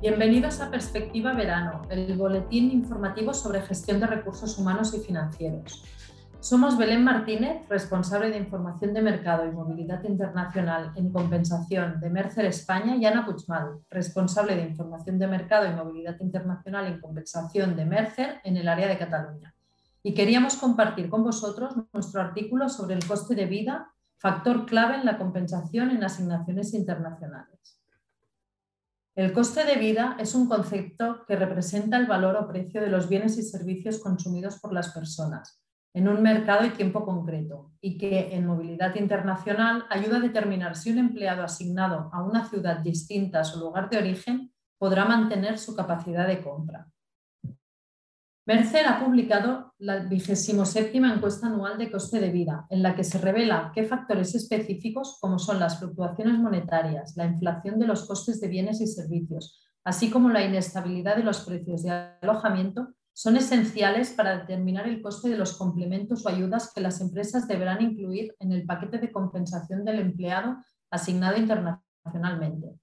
Bienvenidos a Perspectiva Verano, el boletín informativo sobre gestión de recursos humanos y financieros. Somos Belén Martínez, responsable de información de mercado y movilidad internacional en compensación de Mercer España, y Ana Puigmal, responsable de información de mercado y movilidad internacional en compensación de Mercer en el área de Cataluña. Y queríamos compartir con vosotros nuestro artículo sobre el coste de vida, factor clave en la compensación en asignaciones internacionales. El coste de vida es un concepto que representa el valor o precio de los bienes y servicios consumidos por las personas en un mercado y tiempo concreto y que en movilidad internacional ayuda a determinar si un empleado asignado a una ciudad distinta a su lugar de origen podrá mantener su capacidad de compra. Mercer ha publicado la 27 encuesta anual de coste de vida, en la que se revela qué factores específicos, como son las fluctuaciones monetarias, la inflación de los costes de bienes y servicios, así como la inestabilidad de los precios de alojamiento, son esenciales para determinar el coste de los complementos o ayudas que las empresas deberán incluir en el paquete de compensación del empleado asignado internacionalmente.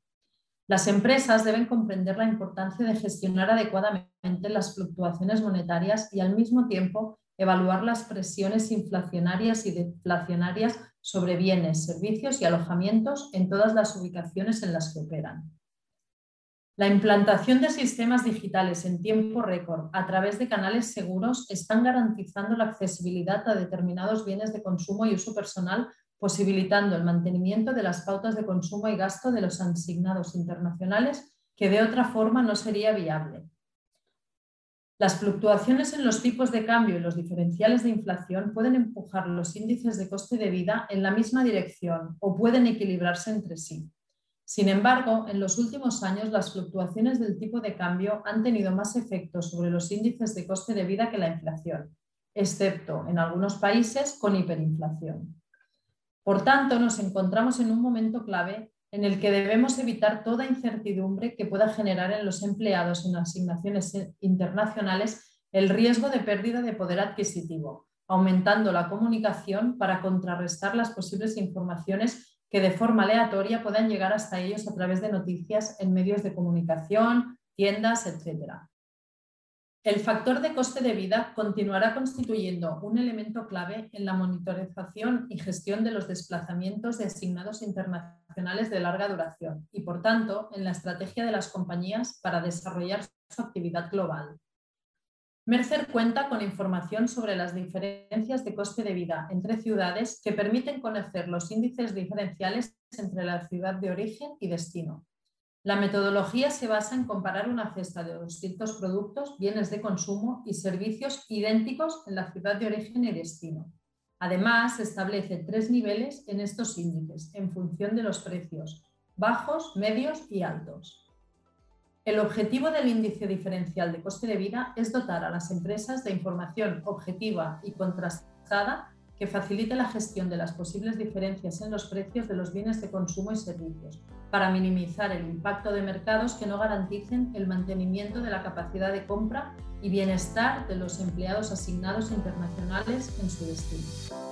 Las empresas deben comprender la importancia de gestionar adecuadamente las fluctuaciones monetarias y al mismo tiempo evaluar las presiones inflacionarias y deflacionarias sobre bienes, servicios y alojamientos en todas las ubicaciones en las que operan. La implantación de sistemas digitales en tiempo récord a través de canales seguros están garantizando la accesibilidad a determinados bienes de consumo y uso personal posibilitando el mantenimiento de las pautas de consumo y gasto de los asignados internacionales que de otra forma no sería viable. Las fluctuaciones en los tipos de cambio y los diferenciales de inflación pueden empujar los índices de coste de vida en la misma dirección o pueden equilibrarse entre sí. Sin embargo, en los últimos años las fluctuaciones del tipo de cambio han tenido más efectos sobre los índices de coste de vida que la inflación, excepto en algunos países con hiperinflación. Por tanto, nos encontramos en un momento clave en el que debemos evitar toda incertidumbre que pueda generar en los empleados en asignaciones internacionales el riesgo de pérdida de poder adquisitivo, aumentando la comunicación para contrarrestar las posibles informaciones que de forma aleatoria puedan llegar hasta ellos a través de noticias en medios de comunicación, tiendas, etc. El factor de coste de vida continuará constituyendo un elemento clave en la monitorización y gestión de los desplazamientos de asignados internacionales de larga duración y, por tanto, en la estrategia de las compañías para desarrollar su actividad global. Mercer cuenta con información sobre las diferencias de coste de vida entre ciudades que permiten conocer los índices diferenciales entre la ciudad de origen y destino, la metodología se basa en comparar una cesta de distintos productos, bienes de consumo y servicios idénticos en la ciudad de origen y destino. Además, establece tres niveles en estos índices en función de los precios, bajos, medios y altos. El objetivo del índice diferencial de coste de vida es dotar a las empresas de información objetiva y contrastada que facilite la gestión de las posibles diferencias en los precios de los bienes de consumo y servicios, para minimizar el impacto de mercados que no garanticen el mantenimiento de la capacidad de compra y bienestar de los empleados asignados internacionales en su destino.